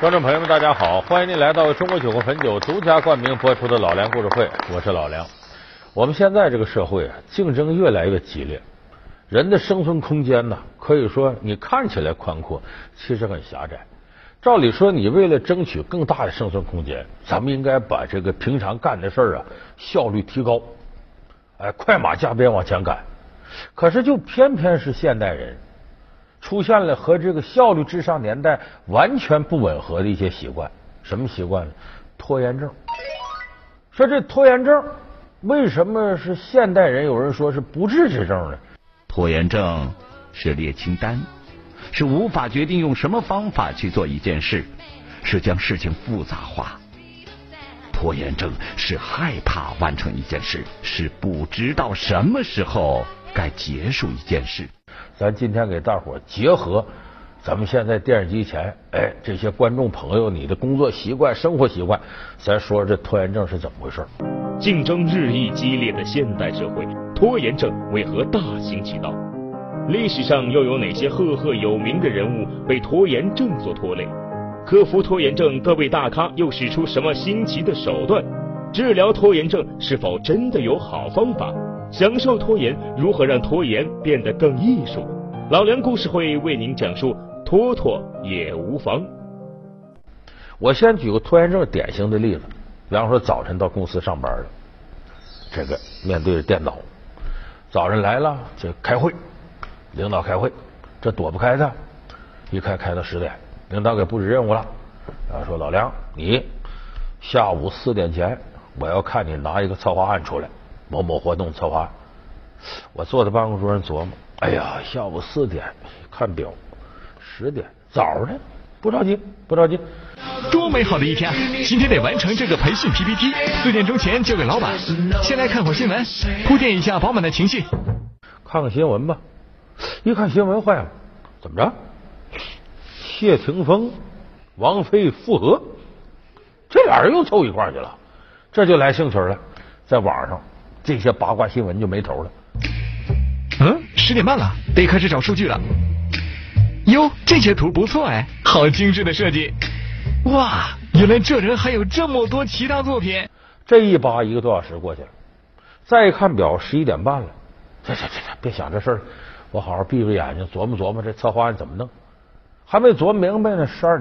观众朋友们，大家好！欢迎您来到中国酒国汾酒独家冠名播出的《老梁故事会》，我是老梁。我们现在这个社会啊，竞争越来越激烈，人的生存空间呢，可以说你看起来宽阔，其实很狭窄。照理说，你为了争取更大的生存空间，咱们应该把这个平常干的事儿啊效率提高，哎，快马加鞭往前赶。可是，就偏偏是现代人。出现了和这个效率至上年代完全不吻合的一些习惯，什么习惯呢？拖延症。说这拖延症为什么是现代人？有人说是不治之症呢？拖延症是列清单，是无法决定用什么方法去做一件事，是将事情复杂化。拖延症是害怕完成一件事，是不知道什么时候该结束一件事。咱今天给大伙结合，咱们现在电视机前，哎，这些观众朋友，你的工作习惯、生活习惯，咱说说这拖延症是怎么回事？竞争日益激烈的现代社会，拖延症为何大行其道？历史上又有哪些赫赫有名的人物被拖延症所拖累？克服拖延症，各位大咖又使出什么新奇的手段？治疗拖延症是否真的有好方法？享受拖延，如何让拖延变得更艺术？老梁故事会为您讲述，拖拖也无妨。我先举个拖延症典型的例子，比方说早晨到公司上班了，这个面对着电脑，早上来了这开会，领导开会，这躲不开的，一开开到十点，领导给布置任务了，然后说老梁，你下午四点前我要看你拿一个策划案出来。某某活动策划，我坐在办公桌上琢磨，哎呀，下午四点，看表，十点，早呢，不着急，不着急。多美好的一天啊！今天得完成这个培训 PPT，四点钟前交给老板。先来看会新闻，铺垫一下饱满的情绪。看看新闻吧，一看新闻坏了，怎么着？谢霆锋、王菲复合，这俩人又凑一块去了，这就来兴趣了，在网上。这些八卦新闻就没头了。嗯，十点半了，得开始找数据了。哟，这些图不错哎，好精致的设计。哇，原来这人还有这么多其他作品。这一扒一个多小时过去了，再一看表，十一点半了。这这这这，别想这事儿，我好好闭着眼睛琢磨琢磨这策划案怎么弄。还没琢磨明白呢，十二点。